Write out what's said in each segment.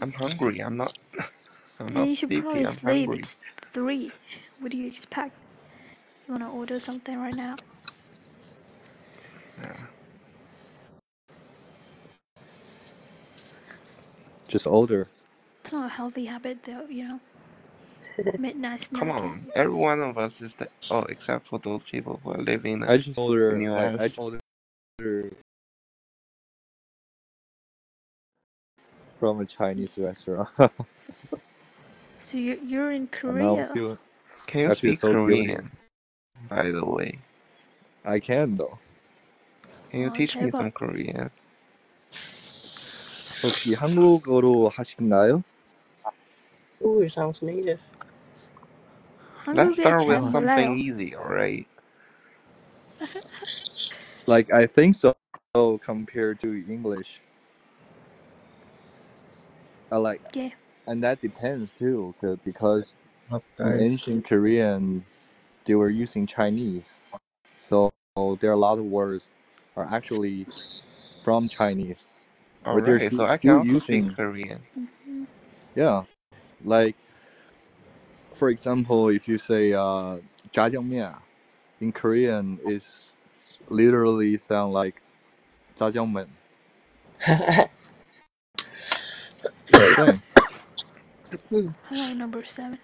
I'm hungry. I'm not. I'm Yeah, not you should sleepy. probably I'm sleep. hungry. It's three. What do you expect? You wanna order something right now? Yeah. Just older. It's not a healthy habit, though. You know, midnight snack. Come on, every one of us is that. Oh, except for those people who are living I in just older. in Like, I US. just older from a Chinese restaurant. So you're you're in And now I'm Korea. feeling. Can you I feel speak so guilty. Korean? By the way, I can though. can you 어, teach me 대박. some Korean? 혹시 한국어로 하신가요? Ooh, sounds native. Let's 한국에 start 잘 with something 몰라요. easy, alright? Like I think so. Compared to English. I like, Yeah. and that depends too, 'cause- because What's in guys? ancient Korean, they were using Chinese, so there are a lot of words are actually from Chinese. But they're Alright, so still I can also using, speak Korean. Mhm. yeah, like for example, if you say uh, jjajangmyeon in Korean, is literally sound like jjajangmyeon. Same. Hello, number seven.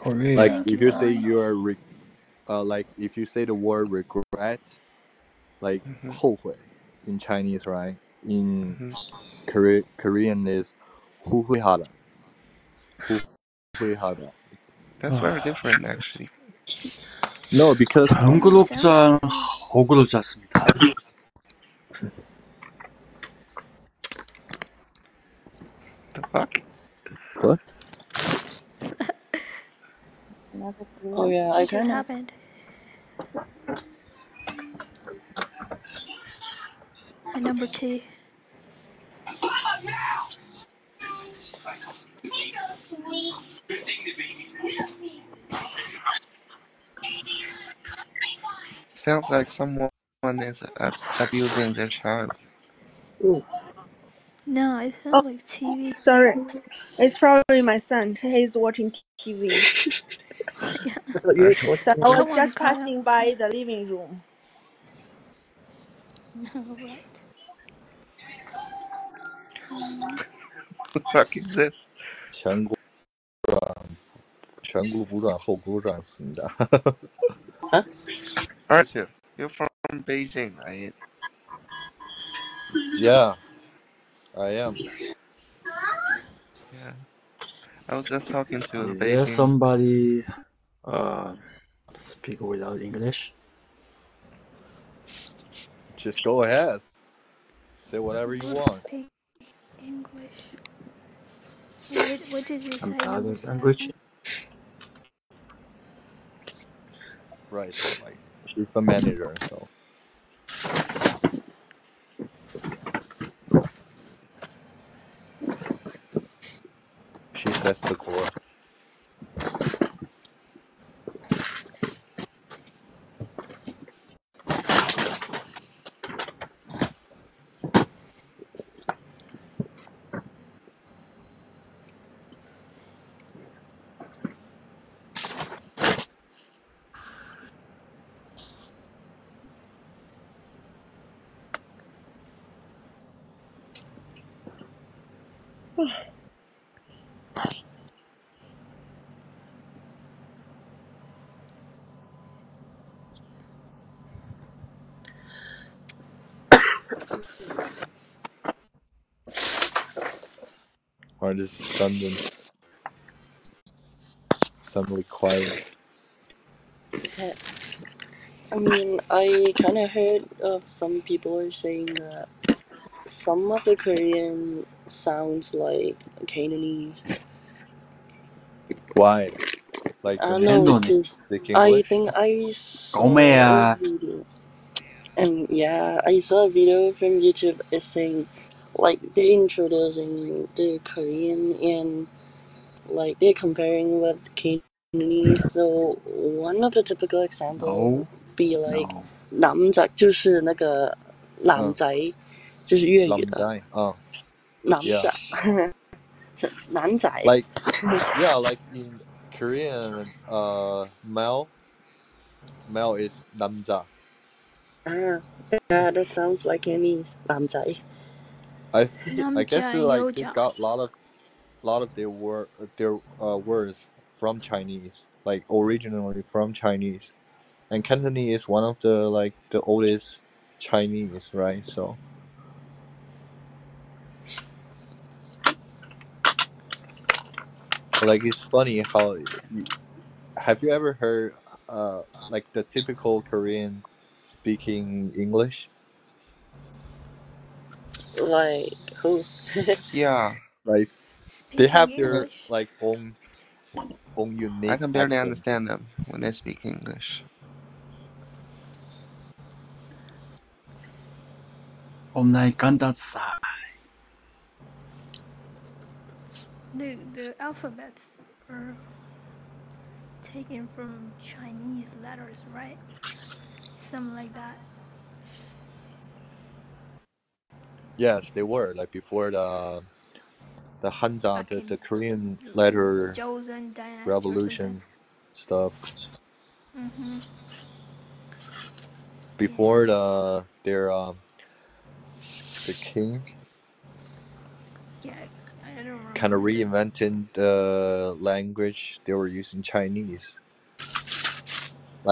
Korea. Like Thank if you, you say Lauren. you are, re- uh, like if you say the word regret, like Mhm. 后悔 in Chinese, right? In Mhm. Kore- Korean is 후회하다. 후회하다. That's very different, actually. No, because 다음 구독자 what? Oh yeah, I just happened? And number two. sounds like someone is abusing their child. Ooh. No, it sounds Oh, like TV. sorry. It's probably my son. He's watching TV. So I was just passing by the living room. what? what? the fuck is this? 前股前股不赚，后股赚，死你的！Huh? Arthur, you're from Beijing, right? yeah, I am. Yeah. I was just talking to a Is there Beijing. somebody uh, speak without English? Just go ahead. Say whatever you Good want. speak English. What, what did you say? I'm other number seven? Right. Like she's the manager, so she sets the core. Hardest sudden, suddenly quiet. Yeah. I mean, I kind of heard of some people are saying that some of the Korean sounds like Cantonese. Why? Like I don't know because I think I saw a video. and yeah, I saw a video from YouTube. It's saying like they're introducing the Korean and like they're comparing with Cantonese. So one of the typical examples No, be like no. 男仔就是那个男仔，就是粤语的 Lamzai. Oh, 男 Yeah. 仔，是男仔。 like yeah, like in Korean, uh, male, male is namja. Ah, yeah, that sounds like Chinese 男仔。I think I guess they, like they got a lot of, lot of their word, their uh, words from Chinese, like originally from Chinese, and Cantonese is one of the like the oldest Chinese, right? So. Like it's funny how you, have you ever heard uh like the typical Korean speaking English? Like who? Yeah, like they have their like own own I can barely accent. understand them when they speak English. Onaikandasai. The the alphabets are taken from Chinese letters, right? Something like that. Yes, they were like before the the Hanja, the, the Korean letter Joseon dynasty or revolution stuff. Mm-hmm. Before the their um the king Yeah, I don't remember. kind of reinvented the language they were using Chinese.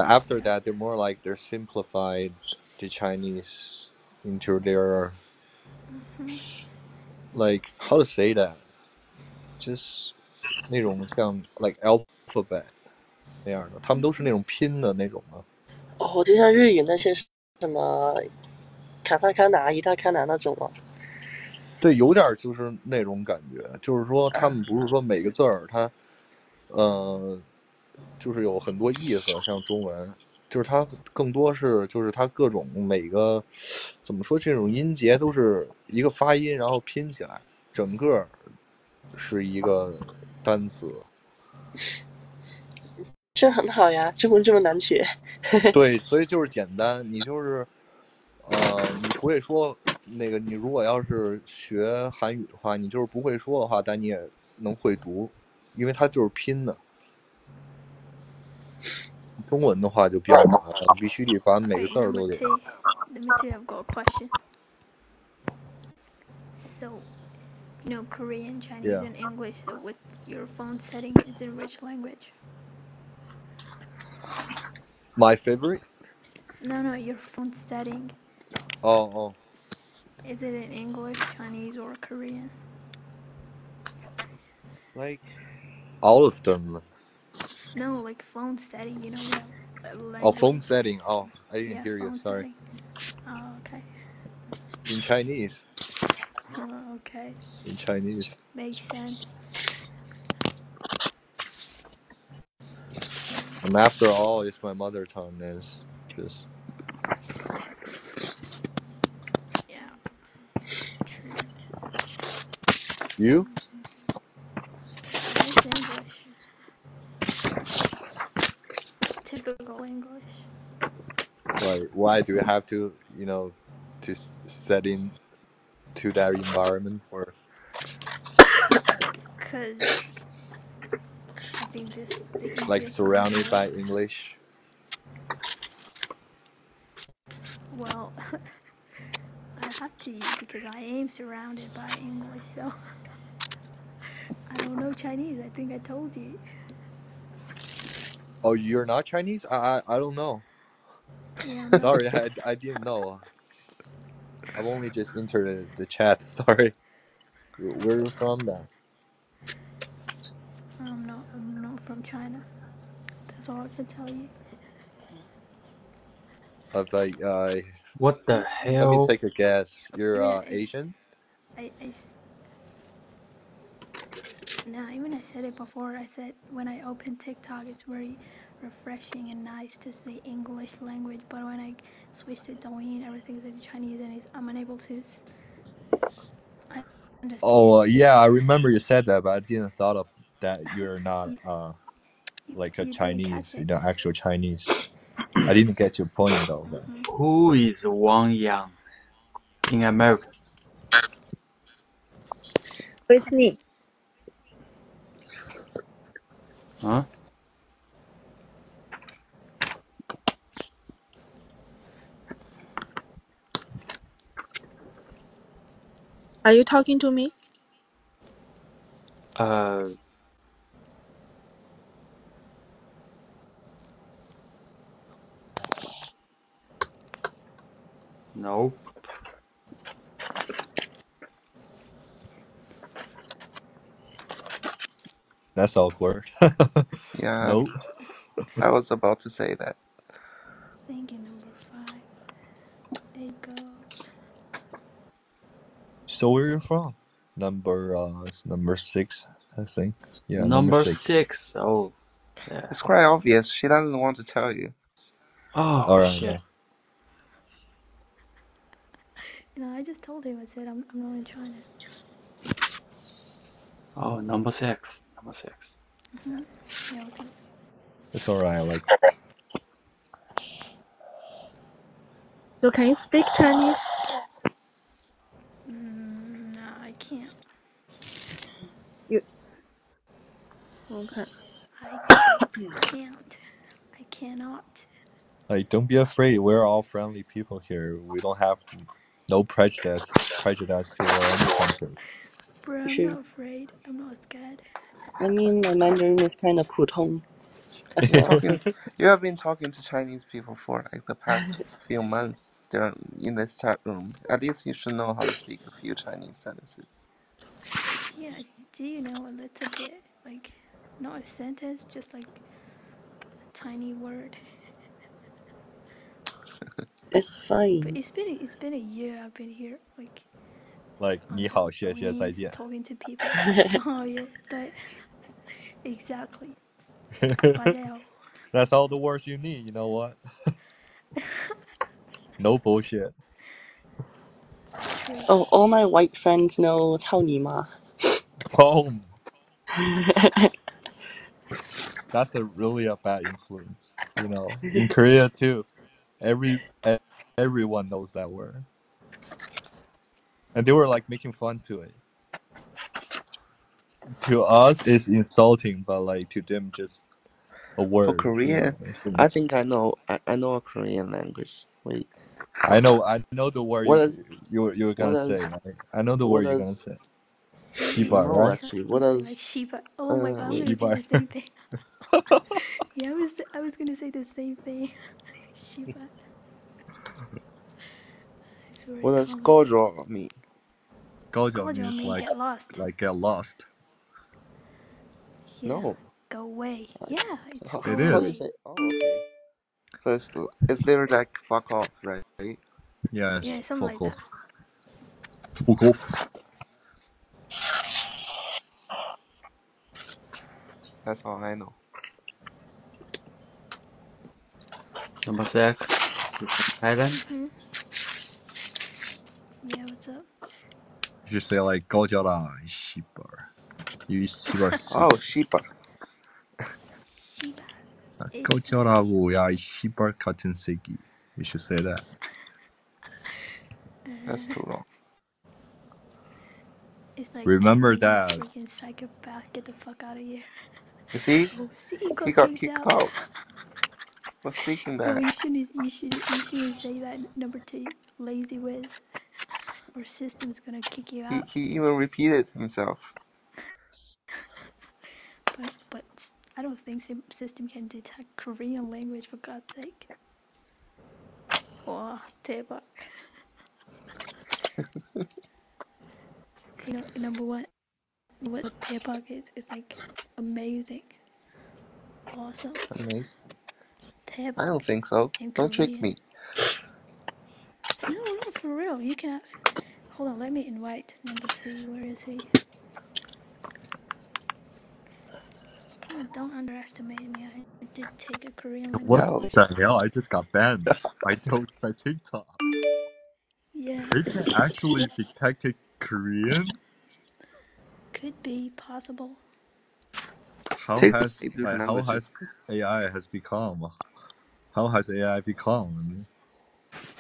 After that, they're more like they're simplified the Chinese into their like how to say that, just 那种像 like alphabet 那样的，他们都是那种拼的那种嘛。哦，就像日语那些什么卡塔卡纳、伊塔卡纳那种啊。对，有点就是那种感觉，就是说他们不是说每个字儿它，呃，就是有很多意思，像中文，就是它更多是就是它各种每个怎么说这种音节都是一个发音，然后拼起来，整个是一个单词。这很好呀，中文这么难学。对，所以就是简单，你就是，呃，你不会说那个，你如果要是学韩语的话，你就是不会说的话，但你也能会读，因为它就是拼的。中文的话就比较麻烦，你必须得把每个 Wait, 字儿 let 都 me 得 tell you. Let me tell you, I've got a question. So, you know, Korean, Chinese, Yeah. and English. So, what's your phone setting? Is in which language? My favorite? No, no, your phone setting. Oh, oh, Is it in English, Chinese, or Korean? like all of them. No, like phone setting. You know, language? Oh, phone setting. Oh, I didn't yeah, hear you. Sorry. setting. Oh, okay. In Chinese. Oh, okay. In Chinese. Makes sense. And after all, it's my mother tongue. Is just Yeah. True. you. It's English. English. Like, why do you have to, you know, to set in to that environment or? Cause I think this like surrounded by. English. Well, I have to because I am surrounded by English, so I don't know Chinese. I think I told you. Oh, you're not Chinese? I I, I don't know. Yeah, Sorry, I, I didn't know. I've only just entered the, the chat. Sorry. Where are you from then? I'm not. I'm not from China. That's all I can tell you. Of like, uh, What the hell let me hell? take a guess. You're Yeah, uh, I- Asian? I, I s- Nah, even I said it before. I said when I open TikTok, it's very refreshing and nice to see English language. But when I switch to Douyin, everything's in Chinese, and it's, I'm unable to s- I understand. Oh, uh, yeah, I remember you said that, but I didn't thought of that you're not uh You- like a you didn't Chinese, you it. know, actual Chinese. I didn't get your point though. But. Mhm. Who is Wang Yang in America? It's me. Huh? Are you talking to me? Uh, no. That's awkward. Yeah, nope. I was about to say that. Thinking number five. There you go. So where you from? Number uh, it's number six, I think. Yeah, number, Number six. six. Oh, yeah. It's quite obvious. She doesn't want to tell you. Oh, All right. shit. No, I just told him. I said I'm, I'm not in China. Oh, number six. Number six. Yeah, what's up? It's all right. Like So can you speak Chinese? Mm, no, I can't. Okay. I can't. I cannot. like don't be afraid. We're all friendly people here. We don't have no prejudice prejudice to any country. Bro, I'm Sure. not afraid. I'm not scared. I mean, my Mandarin is kind of 普通 as You're well. talking. You have been talking to Chinese people for like the past few months. They're in this chat room. At least you should know how to speak a few Chinese sentences. Yeah, do you know a little bit? Like, not a sentence, just like a tiny word. It's But fine. it's been it's been a year I've been here, like Like on 你好，谢谢， Douyin, 再见。 talking to people. oh yeah, that exactly. 拜了 That's all the words you need. You know what? no bullshit. True. Oh, all my white friends know 操你妈. Boom. That's a really a bad influence. You know, in Korea too, every e- everyone knows that word, and they were like making fun to it. To us, it's insulting, but like to them, just a word. For you Korean, know. I think I know. I, I know a Korean language. Wait, I know, I know the word What you does- you were you were gonna what say. does- Right? I know the what word you're gonna does- say. Maybe Shiba, No, right? actually, what something does- like Shiba? Oh my uh, god, I was Shiba. gonna say the same thing. yeah, I was I was gonna say the same thing. Shiba. It's very what does common. 高着 mean? Gojo Gojo means like get lost. like get lost. Yeah, No. Go away. Yeah, it's How, go It how is. do you away. say? Oh, okay. So it's it's literally like fuck off, right? Yeah, Yeah, something fuck like off. Fuck off. That's all I know. Number six. Thailand. Hmm? Yeah, what's up? just say like Godzilla Shipper. You Shipper. Oh, Shipper. Shipper. Godzilla wo ya Shipper Katenseki. You should say that. That's too long. It's like Remember that. Freaking psychopath, get the fuck out of here. You see? Oh, he got, he got kicked out. out. Speaking oh, that. Oh, you shouldn't, you should, you shouldn't say that. Number two, lazy whiz Or system's gonna kick you He out. he even repeated himself. But, but s- I don't think sim- system can detect Korean language for God's sake. Wow, 대박. you know, number one, what 대박 is, is like amazing, awesome. Amazing. I 대박. don't think so. In Don't trick Korean. me. No, no, for real. You can ask. Hold on, let me invite number two. Where is he? Come on, don't underestimate me. I did take a Korean language What Well- course. the hell? I just got banned by, to- by TikTok. Yeah, They can actually detect it Korean. could be possible. How Take has the like, uh, how languages. has AI has become? How has AI become?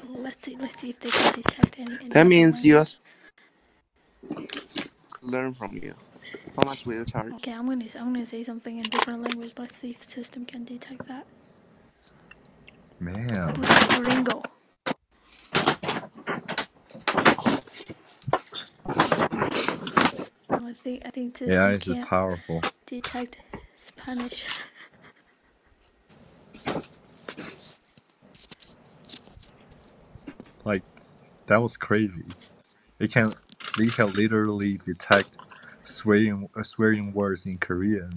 I mean, let's see. Let's see if they can detect any. any That means you language. learn from you. How much will you charge? Okay, I'm gonna I'm gonna say something in different language. Let's see if system can detect that. Man, Gringo. I think I think system AI is can't powerful. detect Spanish. Like that was crazy. They can they can literally detect swearing uh, swearing words in Korean.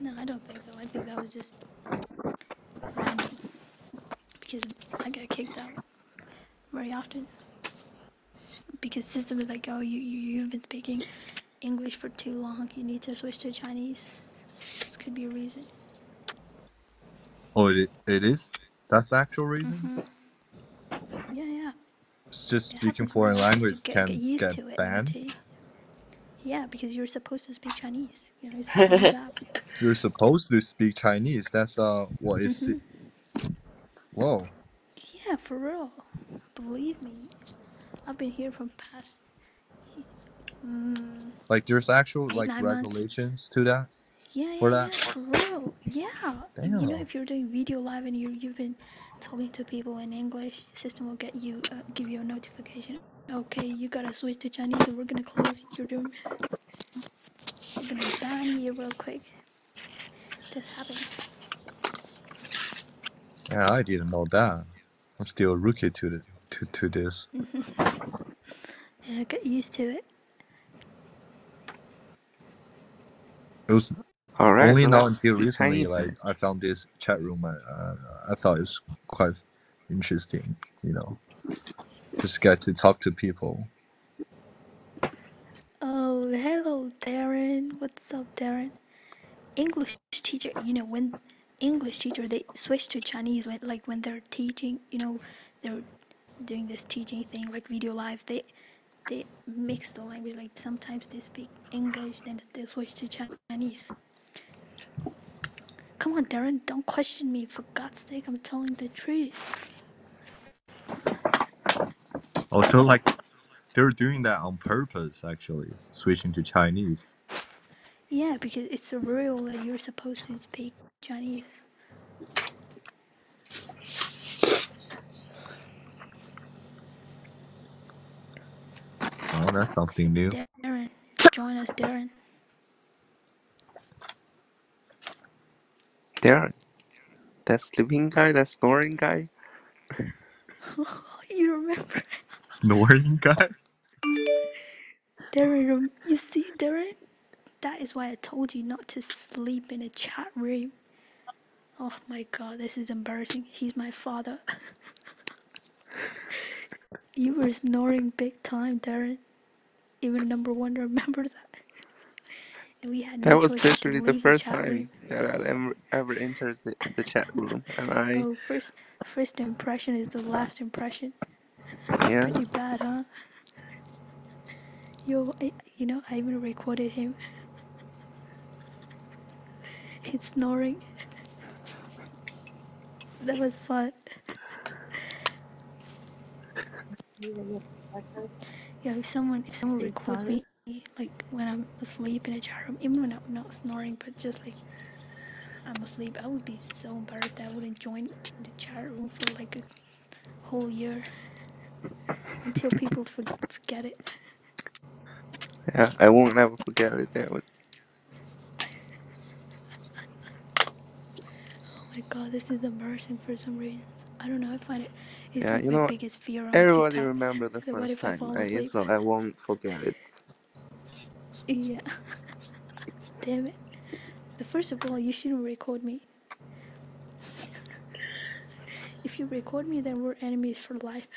No, I don't think so. I think that was just random because I get kicked out very often because system is like, oh, you you you've been speaking English for too long. You need to switch to Chinese. This could be a reason. Oh, it it is. That's the actual reason. Yeah, yeah. It's just It speaking foreign language get, can get get it. banned. tell. Yeah, because you're supposed to speak Chinese. You know, like you're supposed to speak Chinese. That's uh what is it? Whoa. Yeah, for real. Believe me. I've been here from past mm, Like there's actual eight, like nine months. regulations to that. Yeah, For yeah, that? yeah, for real. Yeah. You know, if you're doing video live and you you've been talking to people in English, system will get you uh, give you a notification. Okay, you gotta switch to Chinese, or we're gonna close your room. We're gonna ban you real quick. This happens. Yeah, I didn't know that. I'm still a rookie to the to to this. Yeah, get used to it. It was All right. only so now let's until recently Chinese. like I found this chat room. I uh, I thought it was quite interesting. You know, just get to talk to people. Oh, hello, Darren. What's up, Darren? English teacher, you know, when English teacher they switch to Chinese when like when they're teaching, you know, they're doing this teaching thing like video live. They they mix the language. Like sometimes they speak English, then they switch to Chinese. Come on, Darren, don't question me. For God's sake, I'm telling the truth. Oh, also, like they're doing that on purpose. Actually, switching to Chinese. Yeah, because it's a rule that you're supposed to speak Chinese. Oh, that's something new. Darren, join us, Darren. There, that sleeping guy, that snoring guy. You remember? Snoring guy. Darren, rem- you see, Darren? That is why I told you not to sleep in a chat room. Oh my god, this is embarrassing. He's my father. you were snoring big time, Darren. Even number one, remember that? And we had no That was choice but to literally the leave first chat room. time that I ever, ever enters the, the chat room, and I Oh, first, first impression is the last impression. yeah. Pretty bad, huh? Yo, I, you know, I even recorded him. He's snoring. That was fun. Yeah, if someone if someone records me like when I'm asleep in a chat room, even when I'm not snoring, but just like I'm asleep, I would be so embarrassed I wouldn't join the chat room for like a whole year until people for, forget it. Yeah, I won't ever forget it. That was, Oh my god, this is embarrassing for some reasons. I don't know. I find it. It's yeah, like you my know, biggest fear on everybody TikTok. remember the That what first if I time, fall right? asleep? So I won't forget it. Yeah. Damn it. First of all, you shouldn't record me. if you record me, then we're enemies for life.